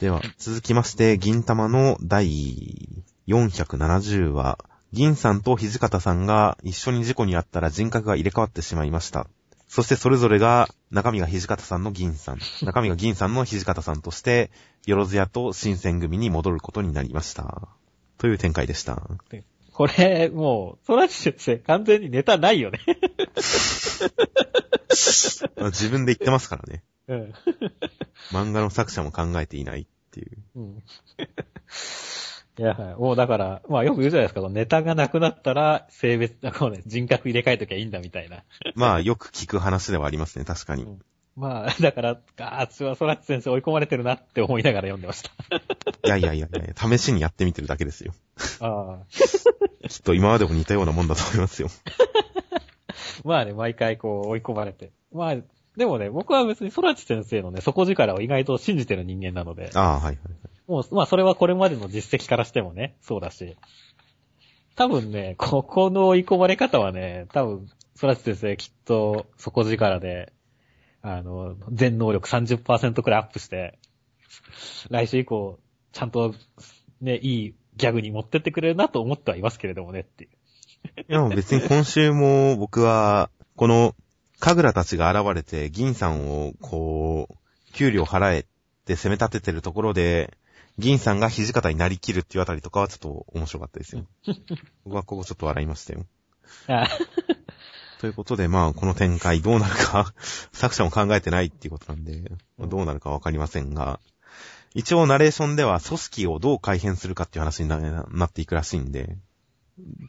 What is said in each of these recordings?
では、続きまして、銀玉の第470話、銀さんと土方さんが一緒に事故に遭ったら人格が入れ替わってしまいました。そしてそれぞれが、中身が土方さんの銀さん、中身が銀さんの土方さんとして、よろずやと新選組に戻ることになりました。という展開でした。これ、もう、ソラチ先生、完全にネタないよね。まあ自分で言ってますからね。うん。漫画の作者も考えていないっていう。うん。いや、はいもうだから、まあよく言うじゃないですか、ネタがなくなったら、性別、こうね、人格入れ替えときゃいいんだみたいな。まあ、よく聞く話ではありますね、確かに。まあ、だから、あー私はソラチ先生追い込まれてるなって思いながら読んでました。いやいやいやいや、試しにやってみてるだけですよ。ああ。きっと今までも似たようなもんだと思いますよ。まあね、毎回こう追い込まれて。まあ、でもね、僕は別にソラチ先生のね、底力を意外と信じてる人間なので、ああ、はいはい。もう、まあそれはこれまでの実績からしてもね、そうだし。多分ね、ここの追い込まれ方はね、多分、ソラチ先生きっと底力で、あの、全能力30%くらいアップして、来週以降、ちゃんと、ね、いいギャグに持ってってくれるなと思ってはいますけれどもねっていう。いや、別に今週も僕は、この、神楽たちが現れて、銀さんを、こう、給料払えって攻め立ててるところで、銀さんが土方になりきるっていうあたりとかはちょっと面白かったですよ。僕はここちょっと笑いましたよ。あ ということで、まあ、この展開どうなるか、作者も考えてないっていうことなんで、まあどうなるかわかりませんが、一応ナレーションでは組織をどう改変するかっていう話にななっていくらしいんで、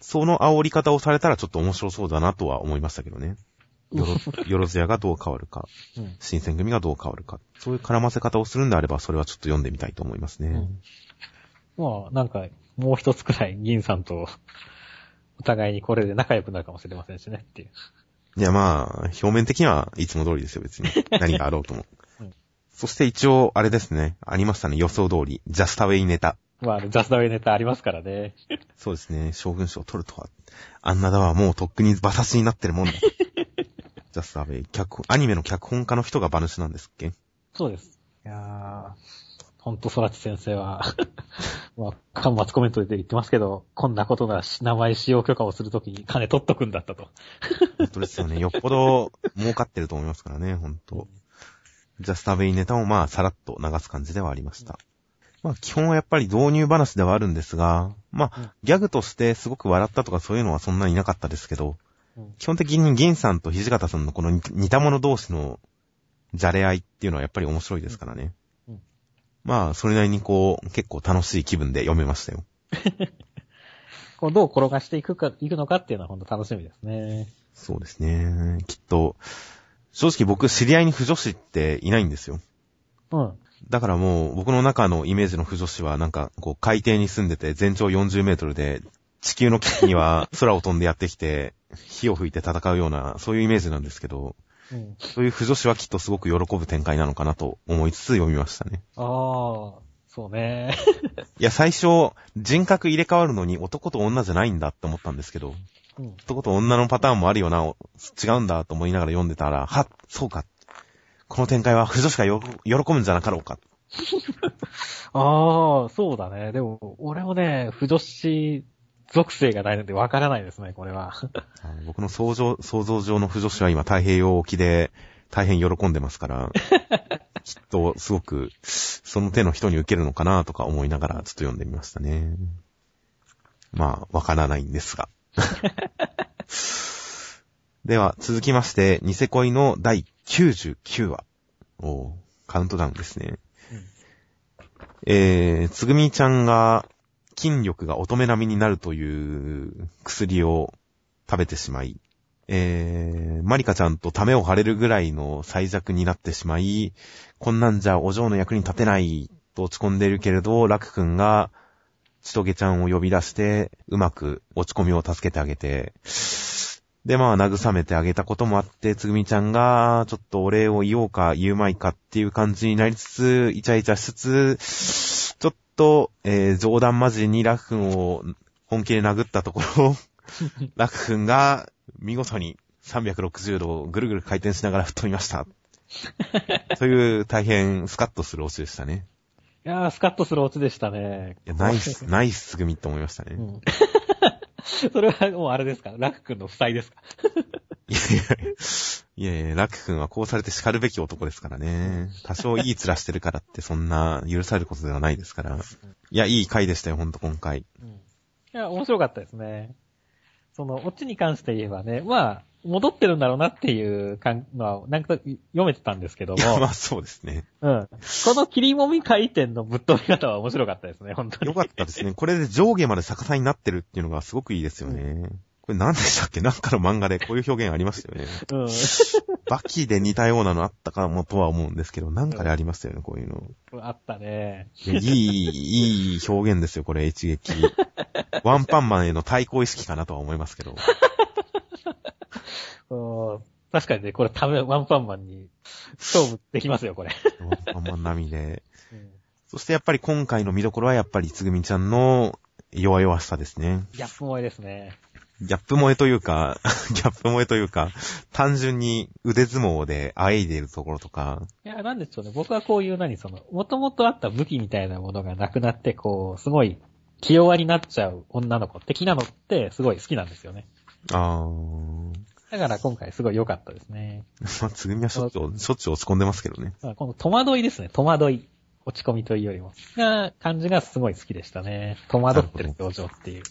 その煽り方をされたらちょっと面白そうだなとは思いましたけどね。よろ、よろずやがどう変わるか、うん新選組がどう変わるか、そういう絡ませ方をするんであれば、それはちょっと読んでみたいと思いますね。うんまあ、なんか、もう一つくらい銀さんと、お互いにこれで仲良くなるかもしれませんしねっていう。いや、まあ、表面的にはいつも通りですよ、別に。何があろうとも。うんそして一応、あれですね、ありましたね、予想通り、ジャスタウェイネタ。まあ、ジャスダウェイネタありますからね。そうですね、将軍賞を取るとは。あんなだはもうとっくに馬刺しになってるもんだ。ジャスタウェイ、脚本、アニメの脚本家の人が馬主なんですっけ？そうです。いやー、ほんとソラチ先生は、まあ、間伐コメントで言ってますけど、こんなことなら名前使用許可をするときに金取っとくんだったと。本当ですよね、よっぽど 儲かってると思いますからね、本当ジャスタウェイネタもまあ、さらっと流す感じではありました。まあ、基本はやっぱり導入話ではあるんですが、まうんあ、ギャグとしてすごく笑ったとかそういうのはそんなになかったですけど、うん基本的に銀さんと土方さんのこの似似た者同士のじゃれ合いっていうのはやっぱり面白いですからね。うんうんまあ、それなりにこう、結構楽しい気分で読めましたよ。こうどう転がしていくか、いくのかっていうのは本当楽しみですね。そうですね。きっと、正直僕知り合いに不女子っていないんですよ。うん。だからもう僕の中のイメージの不女子はなんかこう海底に住んでて全長40メートルで地球の危機には空を飛んでやってきて火を吹いて戦うようなそういうイメージなんですけど、うん。そういう不女子はきっとすごく喜ぶ展開なのかなと思いつつ読みましたね。ああ、そうね。いや最初人格入れ替わるのに男と女じゃないんだって思ったんですけど、うん。男と女のパターンもあるよな、お違うんだと思いながら読んでたら、はっ、そうか。この展開は不女子がよ喜ぶんじゃなかろうか。ああ、そうだね。でも、俺もね、不女子属性がないのでわからないですね、これは。僕の想像想像上の不女子は今太平洋沖で大変喜んでますから、きっとすごくその手の人に受けるのかなとか思いながらちょっと読んでみましたね。まあ、わからないんですが。では、続きまして、ニセ恋の第99話。おーカウントダウンですね。うんえー、つぐみちゃんが筋力が乙女並みになるという薬を食べてしまい、えー、マリカちゃんとためを張れるぐらいの最弱になってしまい、こんなんじゃお嬢の役に立てないと落ち込んでいるけれど、ラク君がちとげちゃんを呼び出して、うまく落ち込みを助けてあげて、で、まあ、慰めてあげたこともあって、つぐみちゃんが、ちょっとお礼を言おうか言うまいかっていう感じになりつつ、イチャイチャしつつ、ちょっと、えー冗談交じりにラク君を本気で殴ったところ、ラク君が見事に360度ぐるぐる回転しながら吹っ飛びました。という大変スカッとするオチでしたね。やー、スカッとするオチでしたね。いや、ナイス、ナイスつぐみって思いましたね。うん。それはもうあれですか？ラク君の負債ですか？いやいや、いやいや、ラク君はこうされて叱るべき男ですからね。多少いい面してるからってそんな許されることではないですから。いや、いい回でしたよ、ほんと今回。うん。いや、面白かったですね。その、オチに関して言えばね、まあ、戻ってるんだろうなっていう感のは、なんか読めてたんですけどいや、まも、あそうですね。うん。この切りもみ回転のぶっ飛び方は面白かったですね、本当に。よかったですね。これで上下まで逆さになってるっていうのがすごくいいですよね。これ何でしたっけ？なんかの漫画でこういう表現ありましたよね。うん。バキで似たようなのあったかもとは思うんですけど、なんかでありましたよね、こういうの。あったね。いやいい、いい表現ですよ、これ、一撃。ワンパンマンへの対抗意識かなとは思いますけど。うん確かにね、これ、ため、ワンパンマンに勝負できますよ、これ。ワンパンマン並みで。うんそしてやっぱり今回の見どころはやっぱりつぐみちゃんの弱々しさですね。ギャップ萌えですね。ギャップ萌えというか、ギャップ萌えというか、単純に腕相撲であえいでいるところとか、いや、なんでしょうね。僕はこういう何、その、もともとあった武器みたいなものがなくなって、こう、すごい、気弱になっちゃう女の子的なのって、すごい好きなんですよね。あー、だから今回すごい良かったですね。まあ、つぐみはしょっちゅう、しょっちゅう落ち込んでますけどね。まあこの戸惑いですね。戸惑い。落ち込みというよりも。な感じがすごい好きでしたね。戸惑ってる表情っていう。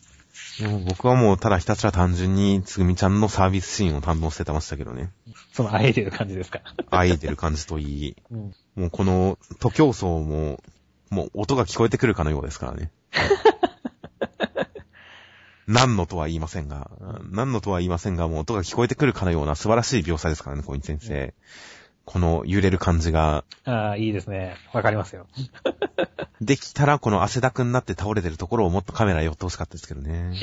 でも僕はもうただひたすら単純につぐみちゃんのサービスシーンを堪能してましたけどね。そのあえてる感じですか？あえいでる感じといい、うん。もうこの徒競走も、もう音が聞こえてくるかのようですからね。何のとは言いませんが、何のとは言いませんが、もう音が聞こえてくるかのような素晴らしい描写ですからね、小西先生。この揺れる感じが、ああ、いいですね。わかりますよ。できたらこの汗だくになって倒れてるところをもっとカメラ寄ってほしかったですけどね。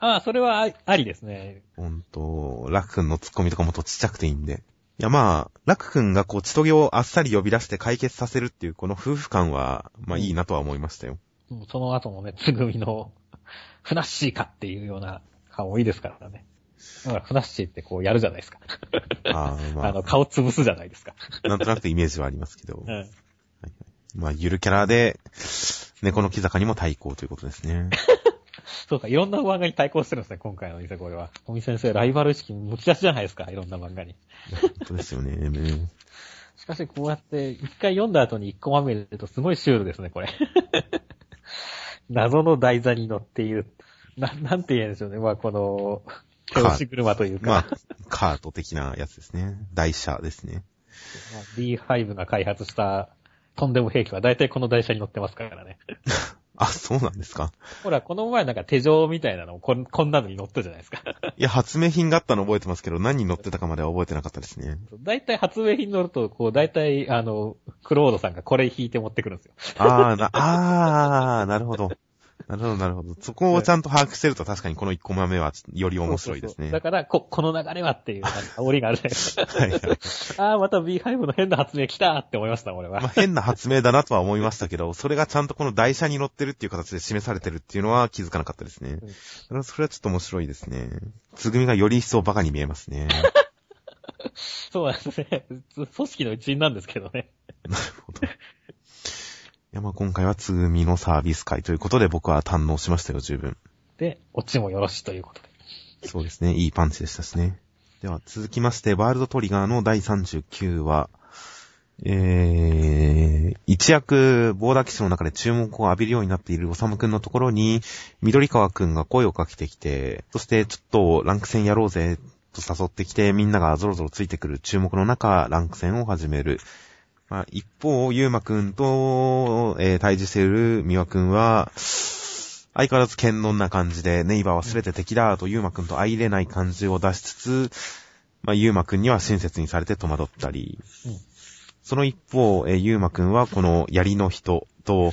ああ、それはあありですね。ほんと、ラク君のツッコミとかもっとちっちゃくていいんで。いやまあ、ラク君がこう、千棘をあっさり呼び出して解決させるっていうこの夫婦感は、まあいいなとは思いましたよ。うんその後のね、つぐみの、ふなっしーかっていうような顔もいいですからね。だから、ふなっしーってこうやるじゃないですか。ああ、まあ の、あ、顔潰すじゃないですか。なんとなくイメージはありますけど。うん。まあ、ゆるキャラで、猫の木坂にも対抗ということですね。そうか、いろんな漫画に対抗してるんですね、今回のニセコレは。尾身先生、ライバル意識むき出しじゃないですか、いろんな漫画に。本当ですよね。ねしかし、こうやって、一回読んだ後に一個まみれるとすごいシュールですね、これ。謎の台座に乗っている。な、なんて言うんでしょうね。まあ、この、手押し車というか、まあ、カート的なやつですね。台車ですね。まあ D5 が開発したとんでも兵器は大体この台車に乗ってますからね。あ、そうなんですか？ほら、この前なんか手錠みたいなのをこん こんなのに乗ったじゃないですか。いや、発明品があったの覚えてますけど、何に乗ってたかまでは覚えてなかったですね。大体発明品乗ると、こう、大体、あの、クロードさんがこれ引いて持ってくるんですよ。あーな、あー、なるほど。なるほど、なるほど。そこをちゃんと把握してると確かにこの1コマ目はより面白いですね。そうそうそうだから、こ、この流れはっていう、煽りがあるじゃないですか。はいはい。ああ、また B5 の変な発明来たって思いました、俺は。まあ、変な発明だなとは思いましたけど、それがちゃんとこの台車に乗ってるっていう形で示されてるっていうのは気づかなかったですね。んそれはそれはちょっと面白いですね。つぐみがより一層バカに見えますね。そうなんですね。組織の一員なんですけどね。なるほど。いや、まあ今回はつぐみのサービス会ということで僕は堪能しましたよ、十分。で、オチもよろしということで。そうですね。いいパンチでしたしね。では続きまして、ワールドトリガーの第39話。えー、一躍、ボーダー騎士の中で注目を浴びるようになっているおさむくんのところに、緑川くんが声をかけてきて、そしてちょっとランク戦やろうぜ、と誘ってきて、みんながゾロゾロついてくる注目の中、ランク戦を始める。まあ、一方、ゆうまくんと、えー対峙しているみわくんは、相変わらず堅能な感じで、ネイバーは全て敵だとゆうまくんと相入れない感じを出しつつ、まあ、ゆうまくんには親切にされて戸惑ったり、その一方、えーゆうまくんはこの槍の人と、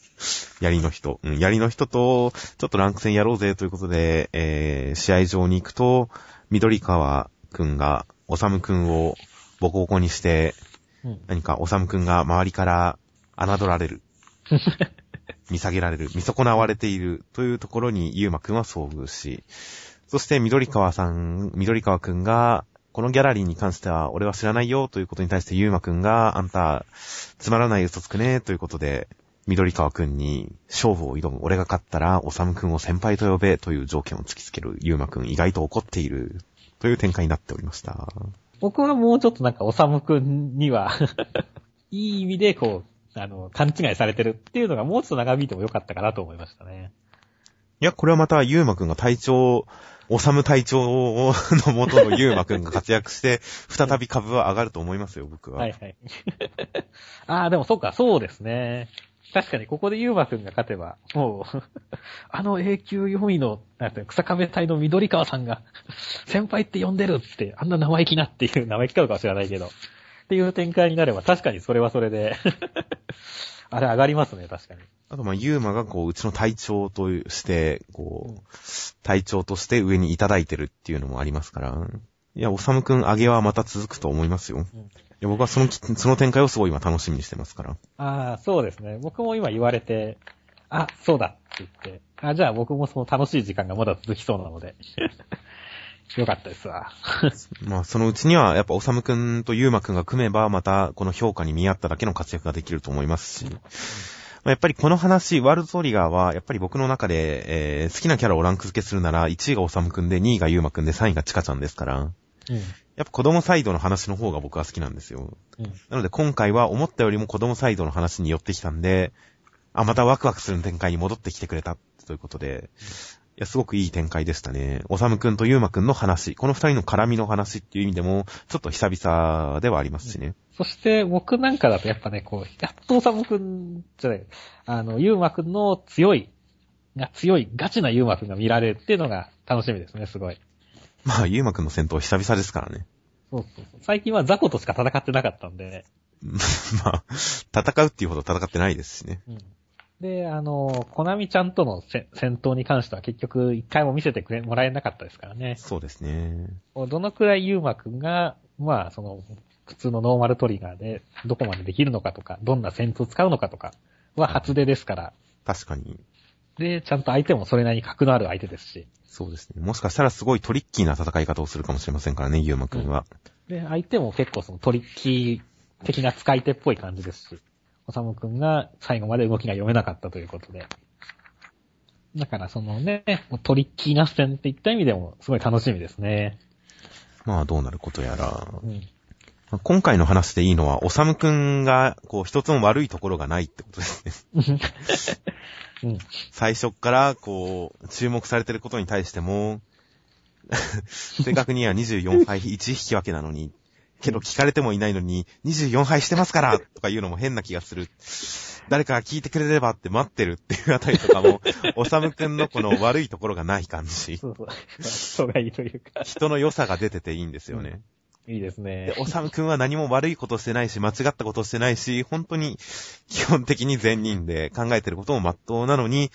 槍の人、うん、槍の人と、ちょっとランク戦やろうぜということで、えー試合場に行くと、緑川くんが、おさむくんをボコボコにして、うん。何かおさむくんが周りから侮られる。見下げられる、見損なわれているというところにゆうまくんは遭遇し、そして緑川さん、緑川くんがこのギャラリーに関しては俺は知らないよということに対してゆうまくんが、あんた、つまらない嘘つくねということで、緑川くんに勝負を挑む俺が勝ったら、おさむくんを先輩と呼べという条件を突きつけるゆうまくん意外と怒っているという展開になっておりました。僕はもうちょっとなんか、おさむくんには、いい意味でこう、あの、勘違いされてるっていうのがもうちょっと長引いてもよかったかなと思いましたね。いや、これはまたゆうまくんが隊長、おさむ隊長の元のゆうまくんが活躍して、再び株は上がると思いますよ、僕は。はいはい。ああ、でもそっか、そうですね。確かにここでユーマくんが勝てば、もう、あの永久4位の、なんていうの草壁隊の緑川さんが、先輩って呼んでるって、あんな生意気なっていう、生意気かどうかは知らないけど、っていう展開になれば、確かにそれはそれで、あれ上がりますね、確かに。あと、まあ、ゆうまが、こう、うちの隊長として、こう、隊長として上にいただいてるっていうのもありますから、いや、おさむくん上げはまた続くと思いますよ。うん。いや僕はそのき、その展開をすごい今楽しみにしてますから。ああ、そうですね。僕も今言われて、あ、そうだって言って、あ、じゃあ僕もその楽しい時間がまだ続きそうなので、よかったですわ。まあ、そのうちには、やっぱ、おさむくんとゆうまくんが組めば、また、この評価に見合っただけの活躍ができると思いますし、まあやっぱりこの話、ワールドトリガーは、やっぱり僕の中で、えー好きなキャラをランク付けするなら、1位がおさむくんで、2位がゆうまくんで、3位がちかちゃんですから、うん。やっぱ子供サイドの話の方が僕は好きなんですよ。うん。なので今回は思ったよりも子供サイドの話に寄ってきたんで、あ、またワクワクする展開に戻ってきてくれたということで、いや、すごくいい展開でしたね。おさむくんとゆうまくんの話、この二人の絡みの話っていう意味でも、ちょっと久々ではありますしね。そして僕なんかだとやっぱね、こう、やっとおさむくんじゃない、あの、ゆうまくんの強い、が強い、ガチなゆうまくんが見られるっていうのが楽しみですね、すごい。まあ、ゆうまくんの戦闘久々ですからね。そうそうそう。最近はザコとしか戦ってなかったんで、まあ、戦うっていうほど戦ってないですしね。うん。で、あの、コナミちゃんとのせ戦闘に関しては結局一回も見せてくれ、もらえなかったですからね。そうですね。どのくらいユーマくんが、まあ、その、普通のノーマルトリガーでどこまでできるのかとか、どんな戦闘を使うのかとかは初出ですから。確かに。で、ちゃんと相手もそれなりに格のある相手ですし。そうですね。もしかしたらすごいトリッキーな戦い方をするかもしれませんからね、ゆうまくんは。で、相手も結構そのトリッキー的な使い手っぽい感じですし。おさむくんが最後まで動きが読めなかったということで。だからそのね、トリッキーな戦っていった意味でもすごい楽しみですね。まあ、どうなることやら。うん。まあ今回の話でいいのは、おさむくんが、こう、一つも悪いところがないってことですね。うん。最初っから、こう、注目されてることに対しても、正確には24敗1引き分けなのに、けど聞かれてもいないのに、24敗してますからとか言うのも変な気がする。誰かが聞いてくれればって待ってるっていうあたりとかも、おさむくんのこの悪いところがない感じ。そうそう。人がいいというか。人の良さが出てていいんですよね。いいですねで、。おさむくんは何も悪いことしてないし、間違ったことしてないし、本当に基本的に善人で考えてることも真っ当なのに、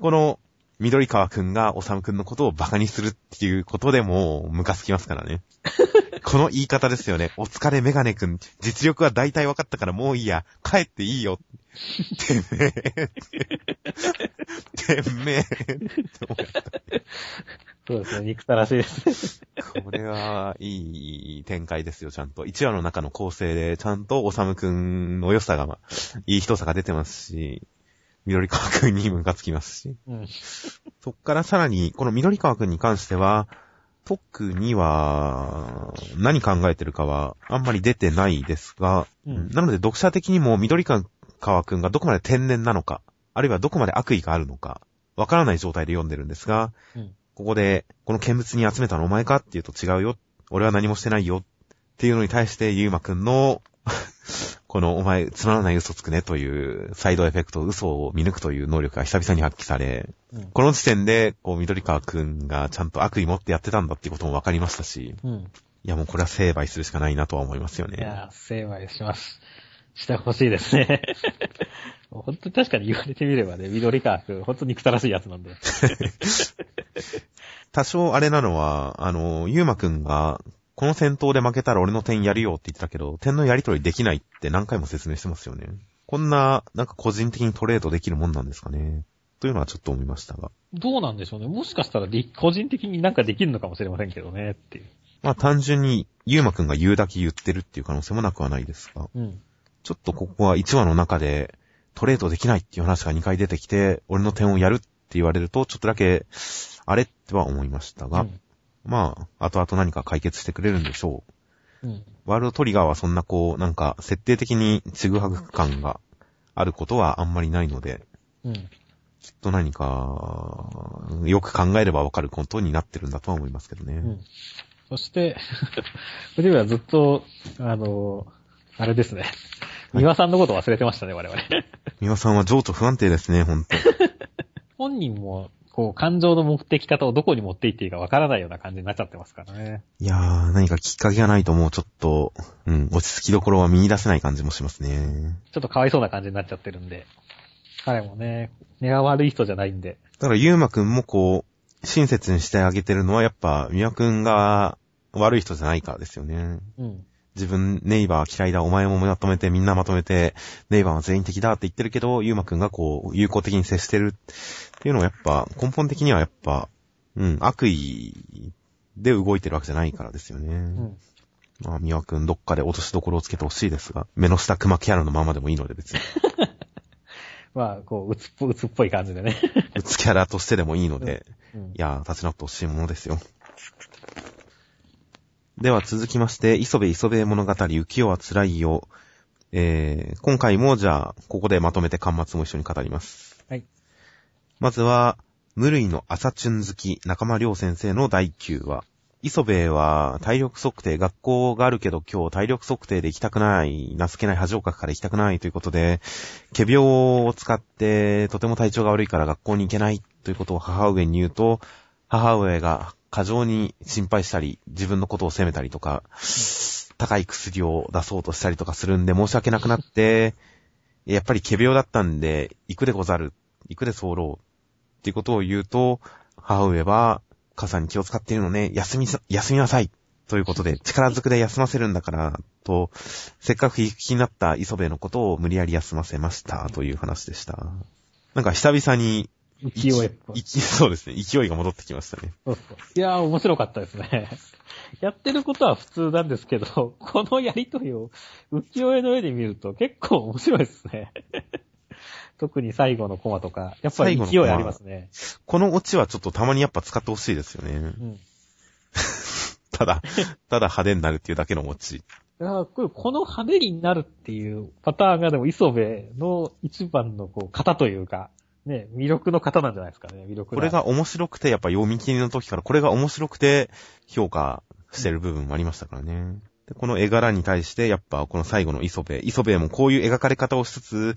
この緑川くんがおさむくんのことを馬鹿にするっていうことでもムカつきますからね。この言い方ですよね。お疲れメガネくん、実力は大体分かったからもういいや。帰っていいよ。てめえ。てめえ。そうですね、憎たらしいです。これはいい展開ですよ、ちゃんと。1話の中の構成で、ちゃんとおさむくんの良さが、いい人さが出てますし、緑川くんにムカつきますし。うん。そっからさらに、この緑川くんに関しては、特には、何考えてるかは、あんまり出てないですが、うんなので読者的にも緑川くんがどこまで天然なのか、あるいはどこまで悪意があるのか、わからない状態で読んでるんですが、うんここで、この見物に集めたのお前かって言うと違うよ。俺は何もしてないよ。っていうのに対して、ゆうまくんの、このお前、つまらない嘘つくねという、サイドエフェクト、嘘を見抜くという能力が久々に発揮され、うん。この時点で、こう、緑川くんがちゃんと悪意持ってやってたんだっていうことも分かりましたし、うん。いやもうこれは成敗するしかないなとは思いますよね。いやー、成敗します。してほしいですね。本当に確かに言われてみればね、緑川くん、本当に憎たらしいやつなんで。多少あれなのは、あの、ゆうまくんが、この戦闘で負けたら俺の点やるよって言ってたけど、点のやり取りできないって何回も説明してますよね。こんな、なんか個人的にトレードできるもんなんですかね。というのはちょっと思いましたが。どうなんでしょうね。もしかしたらり個人的になんかできるのかもしれませんけどね、っていう。まあ単純に、ゆうまくんが言うだけ言ってるっていう可能性もなくはないですが、うん。ちょっとここは1話の中で、トレードできないっていう話が2回出てきて、俺の点をやるって言われると、ちょっとだけ、あれっては思いましたが、うんまあ、後々何か解決してくれるんでしょう。うん。ワールドトリガーはそんなこう、なんか、設定的にちぐはぐ感があることはあんまりないので、うん。きっと何か、よく考えればわかることになってるんだとは思いますけどね。うん。そして、藤部はずっと、あの、あれですね。三輪さんのこと忘れてましたね、我々。三輪さんは情緒不安定ですね、ほんと。本人も、こう、感情の持ってき方をどこに持っていっていいかわからないような感じになっちゃってますからね。いやー、何かきっかけがないともうちょっと、うん、落ち着きどころは見出せない感じもしますね。ちょっとかわいそうな感じになっちゃってるんで。彼もね、根が悪い人じゃないんで。だから、ゆうまくんもこう、親切にしてあげてるのは、やっぱ、みわくんが悪い人じゃないからですよね。うん。自分、ネイバー嫌いだ、お前もまとめて、みんなまとめて、ネイバーは全員的だって言ってるけど、ゆうまくんがこう、友好的に接してるっていうのはやっぱ、根本的にはやっぱ、うん、悪意で動いてるわけじゃないからですよね。うん。まあ、みわくんどっかで落としどころをつけてほしいですが、目の下熊キャラのままでもいいので別に。まあ、こう、うつっぽ、うつっぽい感じでね。うつキャラとしてでもいいので、うんい。やー、立ち直ってほしいものですよ。では続きまして、磯部磯部物語、浮世は辛いよ。えー、今回もじゃあ、ここでまとめて端末も一緒に語ります。はい。まずは、無類の朝チュン好き、中間良先生の第9話。磯部は体力測定、学校があるけど今日体力測定で行きたくない、情けない恥をかくから行きたくないということで、仮病を使ってとても体調が悪いから学校に行けないということを母上に言うと、母上が過剰に心配したり、自分のことを責めたりとか、高い薬を出そうとしたりとかするんで申し訳なくなって、やっぱり仮病だったんで、行くでござる、行くで候っていうことを言うと、母上は、母さんに気を使っているのね、休み、休みなさい。ということで、力ずくで休ませるんだから、と、せっかく行く気になった磯部のことを無理やり休ませました、という話でした。なんか久々に、勢いっぽい。いそうですね、勢いが戻ってきましたね。そうそう。いやー、面白かったですね。やってることは普通なんですけど、このやりとりを浮世絵の絵で見ると結構面白いですね。特に最後のコマとか、やっぱり勢いありますね。このオチはちょっとたまにやっぱ使ってほしいですよね。うん。ただ、ただ派手になるっていうだけのオチ。いやーこれこの派手になるっていうパターンがでも磯部の一番のこう型というか、ね、魅力の型なんじゃないですかね、魅力これが面白くて、やっぱ読み切りの時からこれが面白くて評価してる部分もありましたからね。でこの絵柄に対して、やっぱこの最後の磯部、磯部もこういう描かれ方をしつつ、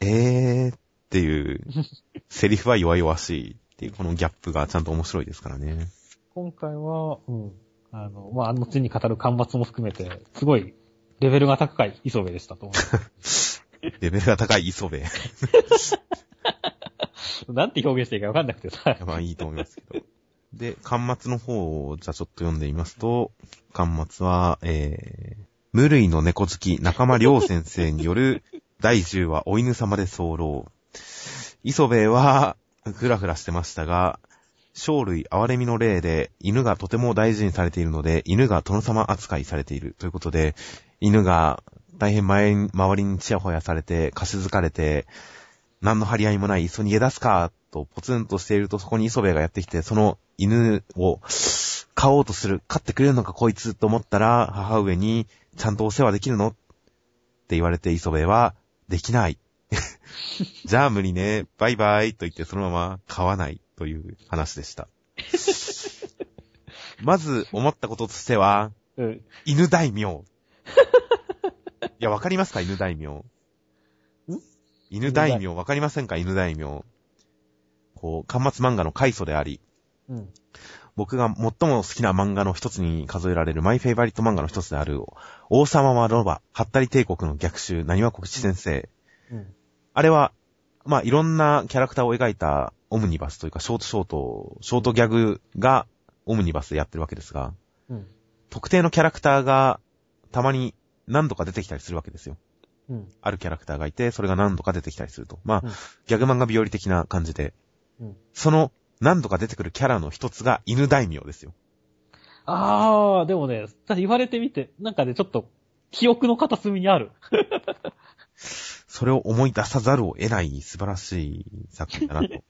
えーっていう、セリフは弱々しいっていうこのギャップがちゃんと面白いですからね。今回は、うん。あの、まあ、後に語る間末も含めて、すごい、レベルが高い磯部でしたと思います。レベルが高い磯部。なんて表現していいかわかんなくてさ。まあいいと思いますけど。で、端末の方をじゃあちょっと読んでみますと、端末は、えー、無類の猫好き中間良先生による第10話お犬様で候。磯部は、ふらふらしてましたが、生類憐れみの例で犬がとても大事にされているので、犬が殿様扱いされているということで、犬が大変前周りにチヤホヤされて、貸しづかれて、何の張り合いもない、磯に逃げ出すか、とポツンとしていると、そこに磯部がやってきて、その犬を飼おうとする、飼ってくれるのかこいつと思ったら、母上に、ちゃんとお世話できるの？って言われて磯部は、できない。じゃあ無理ね、バイバイと言ってそのまま飼わないという話でした。まず思ったこととしては、うん。犬大名。いや、わかりますか？犬大名。犬大名、わかりませんか？犬大名。こう、端末漫画の開祖であり、うん。僕が最も好きな漫画の一つに数えられるマイフェイバリット漫画の一つである、王様はロバ、ハッタリ帝国の逆襲、何は国知先生。うん。あれは、まあ、いろんなキャラクターを描いたオムニバスというか、ショートショート、ショートギャグがオムニバスでやってるわけですが、うん。特定のキャラクターがたまに何度か出てきたりするわけですよ。うん。あるキャラクターがいて、それが何度か出てきたりすると。まあ、うんギャグ漫画日和的な感じで、うん。その何度か出てくるキャラの一つが犬大名ですよ。あー、でもね、言われてみて、なんかね、ちょっと、記憶の片隅にある。それを思い出さざるを得ない素晴らしい作品だなと。い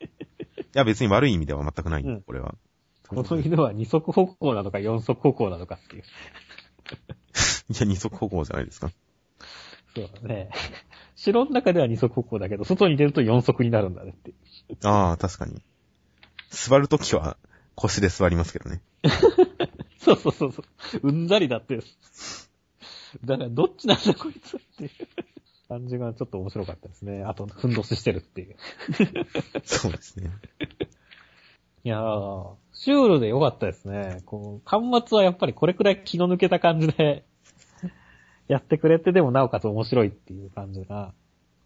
や、別に悪い意味では全くない、うんこれは。この犬は二足歩行なのか四足歩行なのかっていう。いや、二足歩行じゃないですか。そうだね。城の中では二足歩行だけど、外に出ると四足になるんだねって。ああ、確かに。座るときは腰で座りますけどね。そうそうそうそう。うんざりだって。だから、どっちなんだこいつっていう感じがちょっと面白かったですね。あと、ふんどししてるっていう。そうですね。いやー、シュールで良かったですね。こう、端末はやっぱりこれくらい気の抜けた感じで、やってくれて、でもなおかつ面白いっていう感じが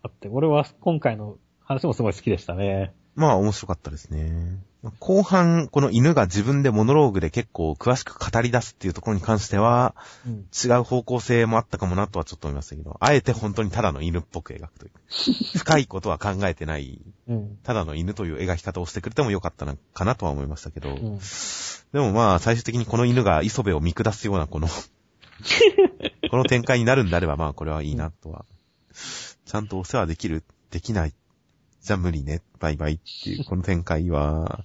あって、俺は今回の話もすごい好きでしたね。まあ、面白かったですね。後半、この犬が自分でモノローグで結構詳しく語り出すっていうところに関しては、うん。違う方向性もあったかもなとはちょっと思いましたけど、あえて本当にただの犬っぽく描くという。深いことは考えてない、うん。ただの犬という描き方をしてくれてもよかったのかなとは思いましたけど、うん。でもまあ、最終的にこの犬が磯部を見下すようなこの、この展開になるんであればまあ、これはいいなとは。ちゃんとお世話できるできないじゃあ無理ね、バイバイっていう、この展開は、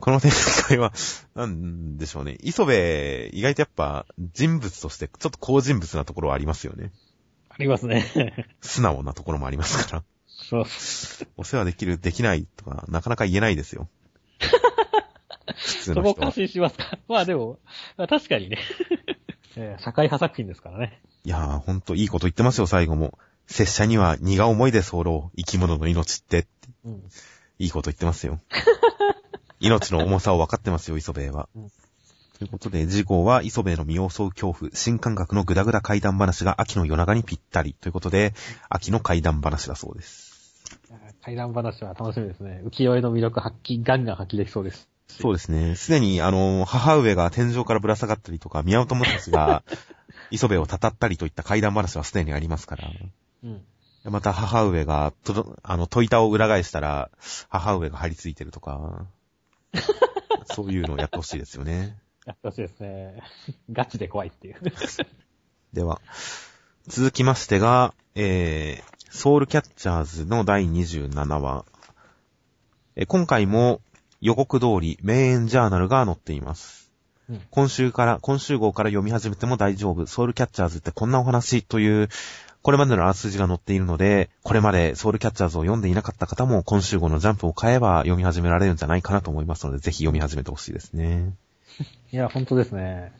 この展開は、なんでしょうね。磯部、意外とやっぱ人物としてちょっと高人物なところはありますよね。ありますね。素直なところもありますから。そう。お世話できる、できないとか、なかなか言えないですよ。普通そこの人は。過信しますかまあでも、まあ確かにね。えー社会派作品ですからね。いやー、ほんといいこと言ってますよ、最後も。拙者には荷が重いで候、生き物の命って。うん。いいこと言ってますよ。命の重さを分かってますよ、磯部は。うんということで、次号は磯部の身を襲う恐怖、新感覚のグダグダ怪談話が秋の夜長にぴったり。ということで、秋の怪談話だそうです。怪談話は楽しみですね。浮世絵の魅力発揮、ガンガン発揮できそうです。そうですね。すでに、あの、母上が天井からぶら下がったりとか、宮本武蔵が 磯部をたたったりといった怪談話はすでにありますから。うん。また母上が、とど、あの、戸板を裏返したら、母上が張り付いてるとか、そういうのをやってほしいですよね。やってほしいですね。ガチで怖いっていう。では、続きましてが、えー、ソウルキャッチャーズの第27話。えー今回も予告通り、名演ジャーナルが載っています。うん今週から、今週号から読み始めても大丈夫。ソウルキャッチャーズってこんなお話という、これまでのあらすじが載っているので、これまでソウルキャッチャーズを読んでいなかった方も今週号のジャンプを買えば読み始められるんじゃないかなと思いますので、ぜひ読み始めてほしいですね。いや、本当ですね。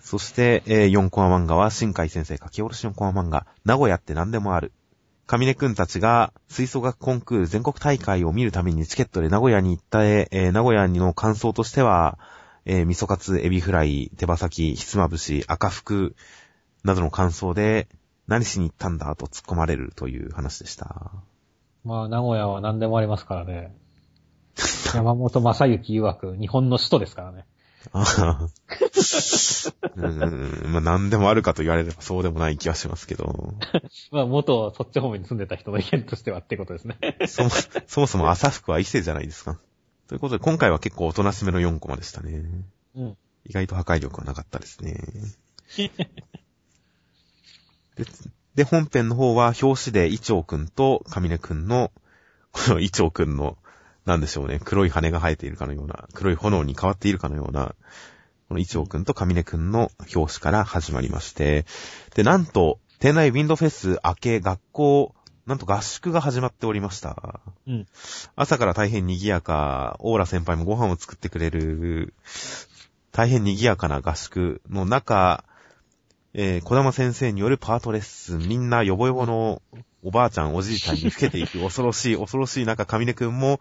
そして、えー4コマ漫画は、新海先生書き下ろし4コマ漫画、名古屋って何でもある。上根くんたちが、吹奏楽コンクール全国大会を見るためにチケットで名古屋に行った、えー名古屋の感想としては、えー味噌カツ、エビフライ、手羽先、ひつまぶし、赤服、などの感想で、何しに行ったんだと突っ込まれるという話でした。まあ、名古屋は何でもありますからね。山本正幸曰く、日本の首都ですからね。ああうん、まあ何でもあるかと言われればそうでもない気はしますけど。まあ、元そっち方面に住んでた人の意見としてはってことですね。そも、そもそも朝服は伊勢じゃないですか。ということで、今回は結構おとなしめの4コマでしたね。うん。意外と破壊力はなかったですね。で、で本編の方は表紙でイチョウくんとカミネくんの、このイチョウくんの、なんでしょうね、黒い羽が生えているかのような、黒い炎に変わっているかのような、このイチョウくんとカミネくんの表紙から始まりまして、で、なんと、店内ウィンドフェス明け学校、なんと合宿が始まっておりました。うん。朝から大変賑やか、オーラ先輩もご飯を作ってくれる、大変賑やかな合宿の中、えー、小玉先生によるパートレッスン、みんなヨボヨボのおばあちゃん、おじいちゃんに老けていく 恐ろしい、恐ろしい中、上根くんも、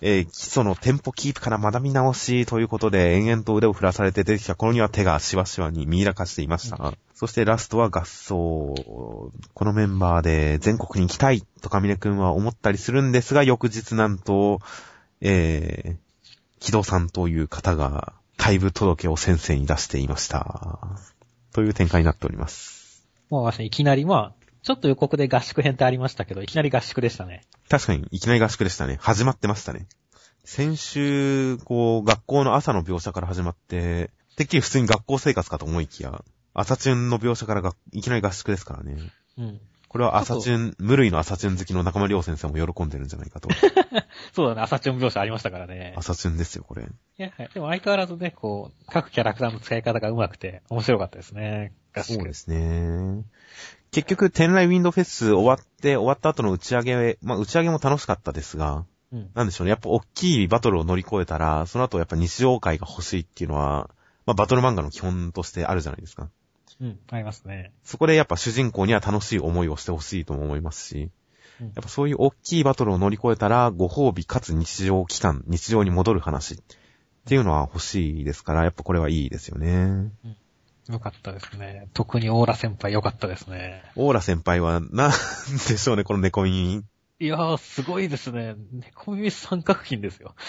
えー基礎のテンポキープから学び直しということで、延々と腕を振らされて出てきた頃には手がしわしわに見入らかしていました。そしてラストは合奏。このメンバーで全国に行きたいと上根くんは思ったりするんですが、翌日なんと、えー、木戸さんという方が退部届を先生に出していました。という展開になっております。もう私いきなり、まあ、ちょっと予告で合宿編ってありましたけど、いきなり合宿でしたね。確かに、いきなり合宿でしたね。始まってましたね。先週、こう、学校の朝の描写から始まって、てっきり普通に学校生活かと思いきや、朝チュンの描写からがいきなり合宿ですからね。うん。これは朝チュン、無類の朝チュン好きの中間良先生も喜んでるんじゃないかと。そうだね、朝チュン描写ありましたからね。朝チュンですよ、これ。いや、はい。でも相変わらずね、こう、各キャラクターの使い方が上手くて、面白かったですね。合宿そうですね。結局、天来ウィンドフェス終わって、終わった後の打ち上げ、まあ打ち上げも楽しかったですが、うん。なんでしょうね。やっぱ大きいバトルを乗り越えたら、その後やっぱ日常会が欲しいっていうのは、まあバトル漫画の基本としてあるじゃないですか。うん。ありますね。そこでやっぱ主人公には楽しい思いをしてほしいとも思いますし、うんやっぱそういう大きいバトルを乗り越えたら、ご褒美かつ日常期間、日常に戻る話っていうのは欲しいですから、やっぱこれはいいですよね。よかったですね。特にオーラ先輩よかったですね。オーラ先輩は、なんでしょうね、この猫耳。いやー、すごいですね。猫耳三角筋ですよ。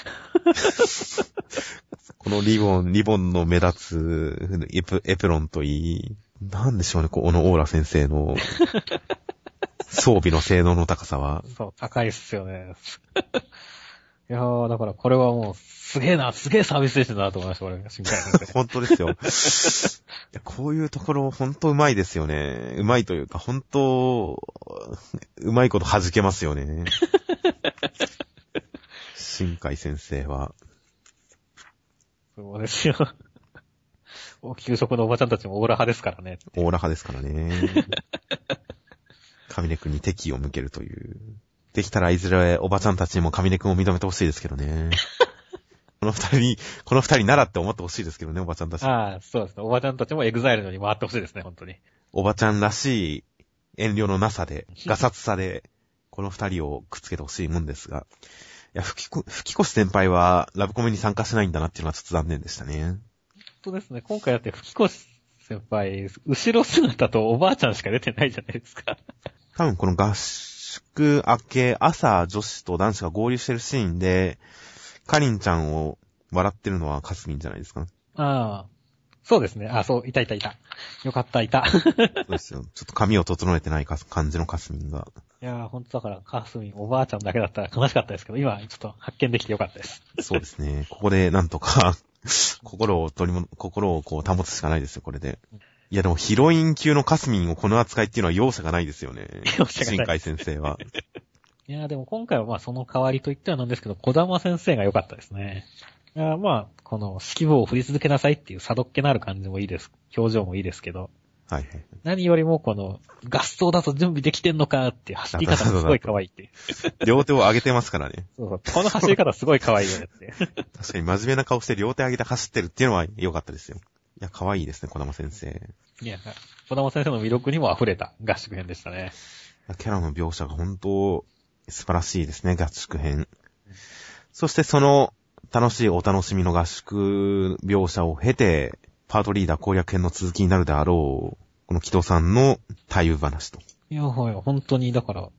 このリボン、リボンの目立つエプエプロンといい、なんでしょうね、このオーラ先生の 装備の性能の高さは。そう、高いっすよね。いやー、だからこれはもう、すげえな、すげえサービス精神だなと思いました、俺が、新海先生。本当ですよ。いやこういうところ、本当うまいですよね。うまいというか、本当、うまいこと弾けますよね。新海先生は。そうですよ。お給食のおばちゃんたちもオーラ派ですからね。オーラ派ですからね。神根くんに敵意を向けるという。できたらいずれおばちゃんたちにも神根くんを認めてほしいですけどね。この二人に、この二人ならって思ってほしいですけどね、おばちゃんたち。ああ、そうですね。おばちゃんたちもエグザイルのに回ってほしいですね、本当に。おばちゃんらしい遠慮のなさで、ガサツさで、この二人をくっつけてほしいもんですが。いや、吹きこ、吹き越し先輩はラブコメに参加しないんだなっていうのはちょっと残念でしたね。本当ですね。今回だって吹越先輩、後ろ姿とおばあちゃんしか出てないじゃないですか。多分この合宿明け、朝女子と男子が合流してるシーンで、カリンちゃんを笑ってるのはカスミンじゃないですか。ああ。そうですね。あそう、いたいたいた。よかった、いた。そうですよ。ちょっと髪を整えてないか感じのカスミンが。いやー、ほんとだから、カスミン、おばあちゃんだけだったら悲しかったですけど、今、ちょっと発見できてよかったです。そうですね。ここでなんとか、心を取りも、心をこう保つしかないですよ、これで。いやでもヒロイン級のカスミンをこの扱いっていうのは容赦がないですよね。容赦がない新海先生は。いやー、でも今回はまあ、その代わりと言ってはなんですけど、小玉先生が良かったですね。いやーまあ、この、指揮棒を振り続けなさいっていうさどっけのある感じもいいです。表情もいいですけど、はいはい。何よりもこの、合奏だと準備できてんのかっていう走り方がすごい可愛いって。両手を上げてますからね。そうそう。この走り方すごい可愛いよねって。確かに真面目な顔して両手上げて走ってるっていうのは良かったですよ。いや、可愛いですね、小玉先生。いや、小玉先生の魅力にも溢れた合宿編でしたね。キャラの描写が本当素晴らしいですね、合宿編。そしてその楽しいお楽しみの合宿描写を経て、パートリーダー攻略編の続きになるであろう、この木戸さんの対話話と。いや、はい、本当に、だから、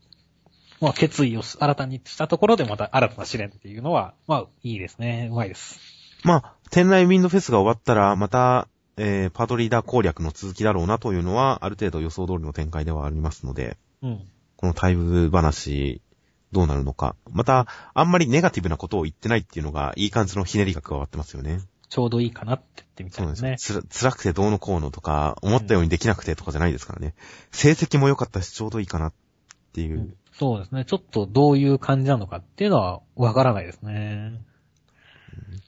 まあ、決意を新たにしたところでまた新たな試練っていうのは、まあ、いいですね。うまいです。まあ、天内ウィンドフェスが終わったら、また、えー、パートリーダー攻略の続きだろうなというのは、ある程度予想通りの展開ではありますので、うん。この対話話、どうなるのか。また、あんまりネガティブなことを言ってないっていうのが、いい感じのひねりが加わってますよね。ちょうどいいかなって言ってみたそういでね。なんです。つら、辛くてどうのこうのとか、思ったようにできなくてとかじゃないですからね。成績も良かったし、ちょうどいいかなっていう。うんそうですね。ちょっとどういう感じなのかっていうのはわからないですね。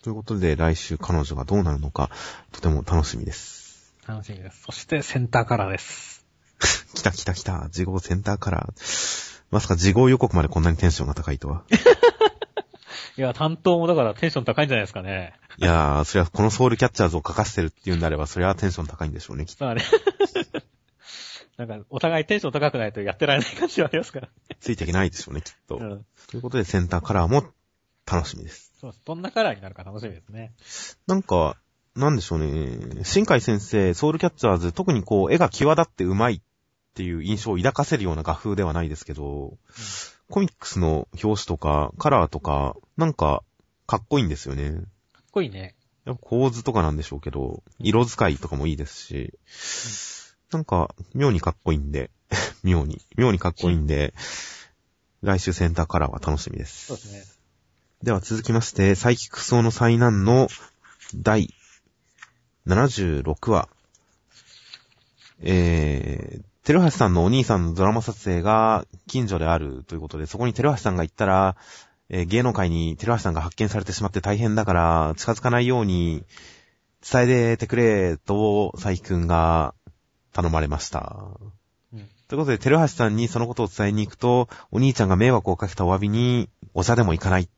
ということで、来週彼女がどうなるのか、とても楽しみです。楽しみです。そしてセンターカラーです。来た来た来た、事後センターカラー。まさか事後予告までこんなにテンションが高いとは。いや、担当もだからテンション高いんじゃないですかね。いやー、それはこのソウルキャッチャーズを書かせてるっていうんであれば、それはテンション高いんでしょうね、きっと。さあね。なんか、お互いテンション高くないとやってられない感じはありますから。ついていけないでしょうね、きっと。うん。ということで、センターカラーも楽しみです。そうです。どんなカラーになるか楽しみですね。なんか、なんでしょうね。新海先生、ソウルキャッチャーズ、特にこう、絵が際立ってうまいっていう印象を抱かせるような画風ではないですけど、コミックスの表紙とか、カラーとか、なんか、かっこいいんですよね。かっこいいね。やっぱ構図とかなんでしょうけど、色使いとかもいいですし、なんか、妙にかっこいいんで、妙に、妙にかっこいいんで、来週センターカラーは楽しみです。そうですね。では続きまして、サイキクソの災難の第76話。えー、テルハシさんのお兄さんのドラマ撮影が近所であるということで、そこにテルハシさんが行ったら、えー芸能界にテルハシさんが発見されてしまって大変だから、近づかないように伝えてくれと、佐伯くんが頼まれました。うん。ということで、テルハシさんにそのことを伝えに行くと、お兄ちゃんが迷惑をかけたお詫びに、お茶でも行かない。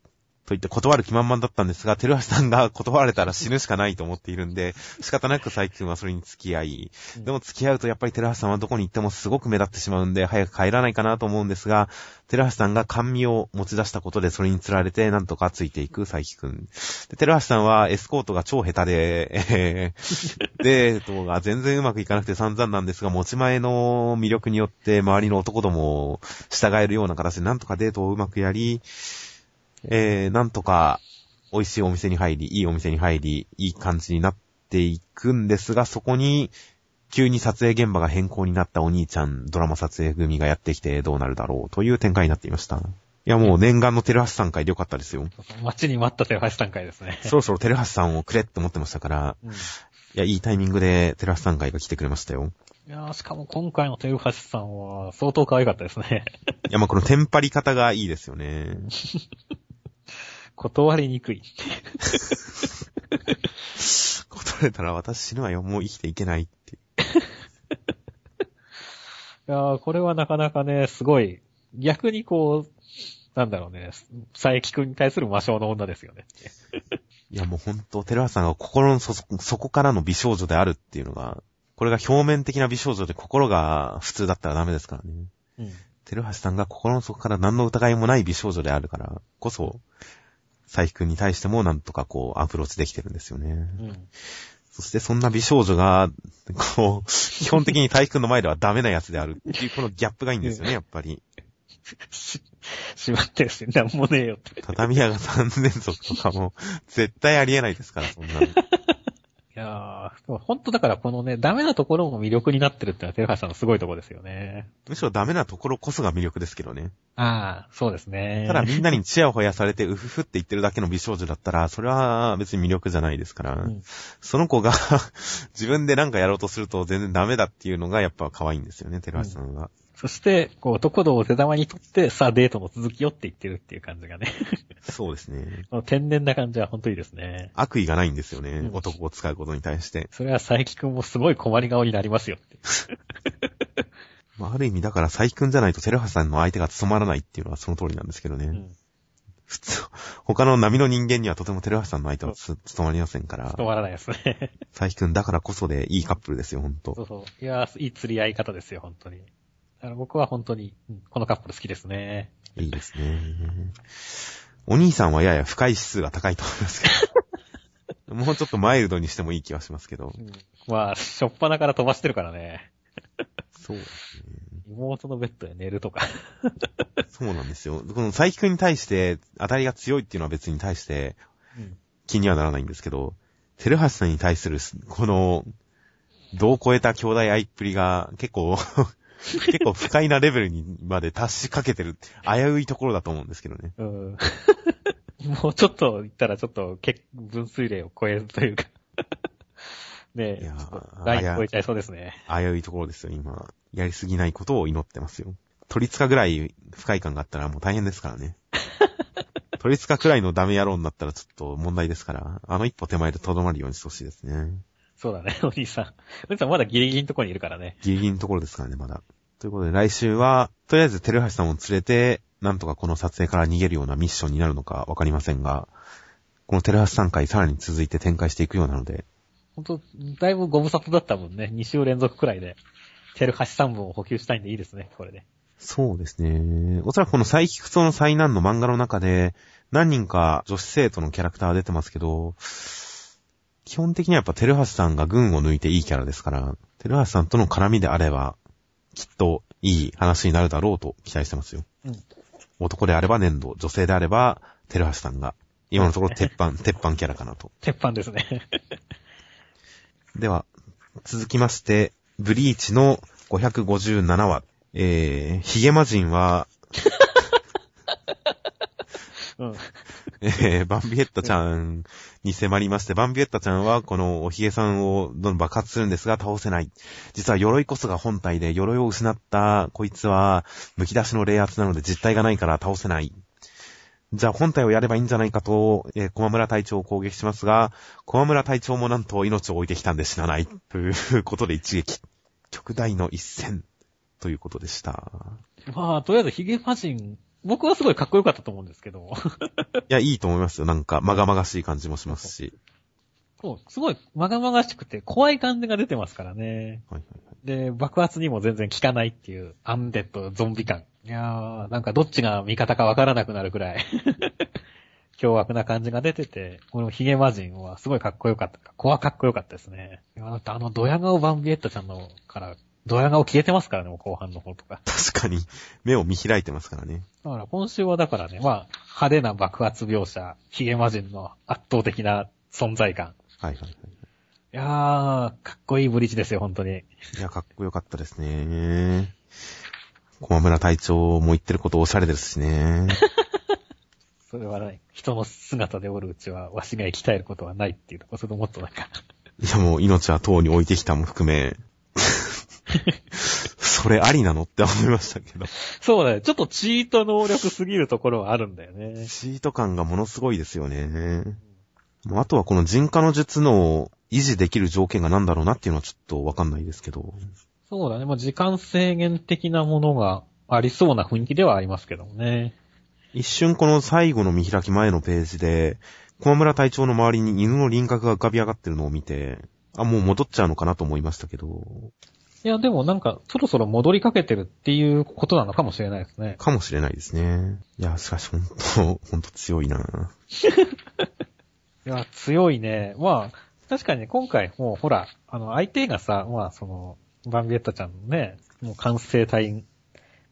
と言って断る気満々だったんですが、テルハシさんが断られたら死ぬしかないと思っているんで、仕方なく佐伯くんはそれに付き合い、うんでも付き合うとやっぱりテルハシさんはどこに行ってもすごく目立ってしまうんで、早く帰らないかなと思うんですが、テルハシさんが甘味を持ち出したことでそれに釣られて、なんとかついていく佐伯くん。で、テルハシさんはエスコートが超下手で、えー、デートが全然うまくいかなくて散々なんですが、持ち前の魅力によって周りの男どもを従えるような形でなんとかデートをうまくやり、えー、なんとか美味しいお店に入り、いいお店に入り、いい感じになっていくんですが、そこに、急に撮影現場が変更になったお兄ちゃん、ドラマ撮影組がやってきてどうなるだろうという展開になっていました。いや、もう念願のテレハシさん会でよかったですよ。待ちに待ったテレハシ3回ですね。そろそろテレハシさんをくれって思ってましたから、うん。いや、いいタイミングでテレハシさん会が来てくれましたよ。いやーしかも今回のテレハシさんは相当可愛かったですね。いや、まあ、このテンパり方がいいですよね。断りにくい。断れたら私死ぬわよ。もう生きていけないって。いやーこれはなかなかね、すごい、逆にこう、なんだろうね、佐伯くんに対する魔性の女ですよね。いや、もうほんと、テレハシさんが心の底底からの美少女であるっていうのが、これが表面的な美少女で心が普通だったらダメですからね。うん。テルハシさんが心の底から何の疑いもない美少女であるからこそ、佐伯くんに対してもなんとかこうアプローチできてるんですよね。うん。そしてそんな美少女が、こう、基本的に佐伯くんの前ではダメなやつであるっていうこのギャップがいいんですよね、やっぱり。し、しまってるし、なんもねえよ畳屋が3連続とかも、絶対ありえないですから、そんなの。やー、ほんとだからこのね、ダメなところも魅力になってるってのは、テレハシさんのすごいところですよね。むしろダメなところこそが魅力ですけどね。ああ、そうですね。ただみんなにチヤホヤされて、うふふって言ってるだけの美少女だったら、それは別に魅力じゃないですから、うんその子が 自分でなんかやろうとすると全然ダメだっていうのがやっぱ可愛いんですよね、テルハシさんは。そして、こう、男道を手玉にとって、さあデートの続きよって言ってるっていう感じがね。そうですね。天然な感じは本当にいいですね。悪意がないんですよね、うん男を使うことに対して。それは佐伯くんもすごい困り顔になりますよって。まあ、ある意味だから佐伯くんじゃないとテルハシさんの相手が務まらないっていうのはその通りなんですけどね。うん。普通、他の波の人間にはとてもテルハシさんの相手はつ務まりませんから、止まらないですね。佐伯くんだからこそでいいカップルですよ、ほんと。そうそう。いやー、いい釣り合い方ですよ、本当に。あの僕は本当に、うんこのカップル好きですね。いいですね。お兄さんはやや深い指数が高いと思いますけど。もうちょっとマイルドにしてもいい気はしますけど。うんまあ、しょっぱなから飛ばしてるからね。そうですね。妹のベッドで寝るとか。そうなんですよ。この佐伯くんに対して当たりが強いっていうのは別に対してうん気にはならないんですけど、テルハシさんに対するこの、度を超えた兄弟愛っぷりが結構、結構不快なレベルにまで達しかけてる、危ういところだと思うんですけどね。うん。もうちょっと言ったらちょっと、け分水嶺を超えるというか。ねえ、いやライン超えちゃいそうですね。危ういところですよ、今。やりすぎないことを祈ってますよ。鳥塚ぐらい不快感があったらもう大変ですからね。鳥塚くらいのダメ野郎になったらちょっと問題ですから、あの一歩手前で留まるようにしてほしいですね。そうだね、お兄さん。お兄さんまだギリギリのところにいるからね。ギリギリのところですからね、まだ。ということで来週は、とりあえずテルハシさんを連れて、なんとかこの撮影から逃げるようなミッションになるのかわかりませんが、このテルハシさん回さらに続いて展開していくようなので、ほんと、だいぶご無沙汰だったもんね。2週連続くらいで。テルハシ3本を補給したいんでいいですね、これで。そうですね。おそらくこのサイキクソの災難の漫画の中で、何人か女子生徒のキャラクターが出てますけど、基本的にはやっぱテルハシさんが群を抜いていいキャラですから、テルハシさんとの絡みであれば、きっといい話になるだろうと期待してますよ。うん。男であれば粘土、女性であれば、テルハシさんが、今のところ鉄板、鉄板キャラかなと。鉄板ですね。では、続きまして、ブリーチの557話。えー、ヒゲマジンは、うん。えーバンビエッタちゃんに迫りまして、バンビエッタちゃんはこのおひげさんをどんどん爆発するんですが倒せない。実は鎧こそが本体で、鎧を失ったこいつは、剥き出しの冷圧なので実体がないから倒せない。じゃあ本体をやればいいんじゃないかと、えー、小村隊長を攻撃しますが、小村隊長もなんと命を置いてきたんで死なない。ということで一撃。極大の一戦。ということでした。まあ、とりあえずヒゲ魔人、僕はすごいかっこよかったと思うんですけど。いや、いいと思いますよ。なんか、まがまがしい感じもしますし。そう、すごいまがまがしくて怖い感じが出てますからね。はいはいはい。で、爆発にも全然効かないっていう、アンデッド、ゾンビ感。いやー、なんかどっちが味方かわからなくなるくらい、凶悪な感じが出てて、このヒゲ魔人はすごいかっこよかった。こはかっこよかったですね。あのドヤ顔バンビエッタちゃんのから、ドヤ顔消えてますからね、もう後半の方とか。確かに、目を見開いてますからね。だから今週はだからね、まあ、派手な爆発描写、ヒゲ魔人の圧倒的な存在感。はいはいはい。いやー、かっこいいブリッジですよ、本当に。いや、かっこよかったですね。小村隊長も言ってることおしゃれですしね。それはね、人の姿でおるうちは、わしが生き絶えることはないっていうとこ、それともっとなんか、いや、もう命は塔に置いてきたも含め、それありなのって思いましたけど。そうだよ。ちょっとチート能力すぎるところはあるんだよね。チート感がものすごいですよね。もうあとはこの人化の術の維持できる条件が何だろうなっていうのはちょっとわかんないですけど。そうだね。まあ、時間制限的なものがありそうな雰囲気ではありますけどもね。一瞬この最後の見開き前のページで、小村隊長の周りに犬の輪郭が浮かび上がってるのを見て、あ、もう戻っちゃうのかなと思いましたけど、いや、でもなんか、そろそろ戻りかけてるっていうことなのかもしれないですね。かもしれないですね。いや、しかしほんと、ほんと強いな いや、強いね。まあ、確かにね今回もうほら、あの、相手がさ、まあ、その、バンビエッタちゃんのね、もう完成体、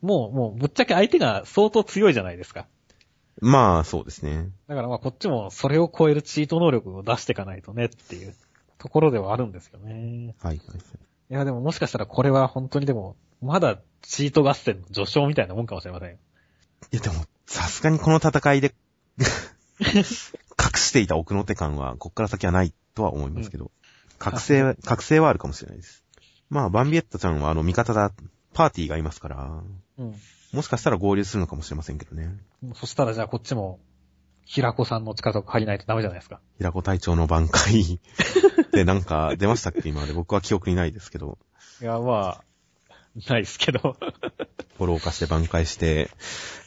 もう、もう、ぶっちゃけ相手が相当強いじゃないですか。まあ、そうですね。だからまあこっちもそれを超えるチート能力を出していかないとねっていうところではあるんですよね。はいはいはい。いやでももしかしたらこれは本当にでも、まだチート合戦の序章みたいなもんかもしれませんよ。いやでも、さすがにこの戦いで、隠していた奥の手感は、こっから先はないとは思いますけど、覚醒、覚醒はあるかもしれないです。まあ、バンビエッタちゃんはあの、味方だ、パーティーがいますから、うん。もしかしたら合流するのかもしれませんけどね。そしたらじゃあこっちも、平子さんの力とか借りないとダメじゃないですか。平子隊長の挽回 でなんか出ましたっけ今まで僕は記憶にないですけど、いや、まあ、ないですけど。フォロー化して挽回して、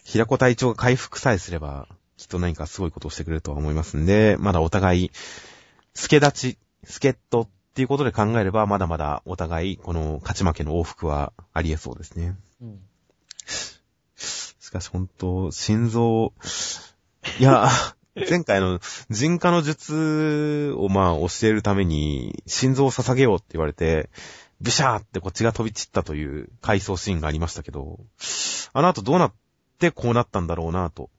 平子隊長が回復さえすれば、きっと何かすごいことをしてくれるとは思いますんで、まだお互い、助立ち、助っ人っていうことで考えれば、まだまだお互い、この勝ち負けの往復はあり得そうですね。うん。しかし本当、心臓、いや、前回の人化の術をまあ教えるために、心臓を捧げようって言われて、ブシャーってこっちが飛び散ったという回想シーンがありましたけど、あの後どうなってこうなったんだろうなと。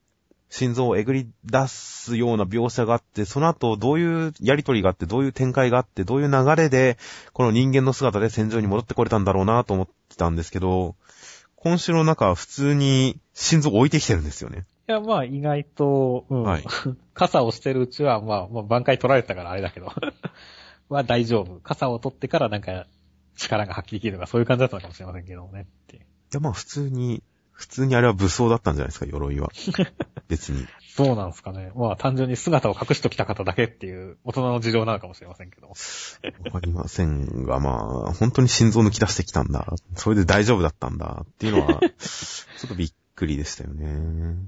心臓をえぐり出すような描写があって、その後どういうやりとりがあって、どういう展開があって、どういう流れで、この人間の姿で戦場に戻ってこれたんだろうなと思ってたんですけど、今週の中は普通に心臓を置いてきてるんですよね。いや、まあ意外と、うん。はい 傘をしてるうちは、まあ、まあ、挽回取られてたからあれだけど。は大丈夫。傘を取ってからなんか、力が発揮できるとか、そういう感じだったのかもしれませんけどもね。っていや、まあ普通に、普通にあれは武装だったんじゃないですか、鎧は。別に。そうなんですかね。まあ単純に姿を隠しときた方だけっていう大人の事情なのかもしれませんけども。わかりませんが、まあ、本当に心臓抜き出してきたんだ。それで大丈夫だったんだ。っていうのは、ちょっとびっくりでしたよね。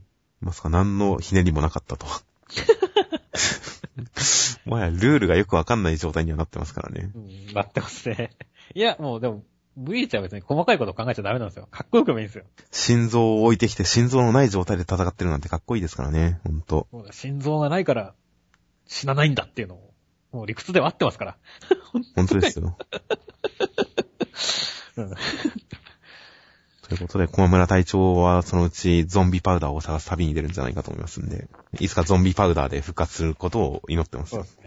まさか何のひねりもなかったとは。もはやルールがよくわかんない状態にはなってますからね。うん、なってますね。いや、もうでも、ブリーチは別に細かいことを考えちゃダメなんですよ。かっこよくもいいんですよ。心臓を置いてきて心臓のない状態で戦ってるなんてかっこいいですからね。ほんと。心臓がないから死なないんだっていうのを、もう理屈では合ってますから。本当ですよ。うんということで、小村隊長はそのうちゾンビパウダーを探す旅に出るんじゃないかと思いますんで、いつかゾンビパウダーで復活することを祈ってますそう。ですね。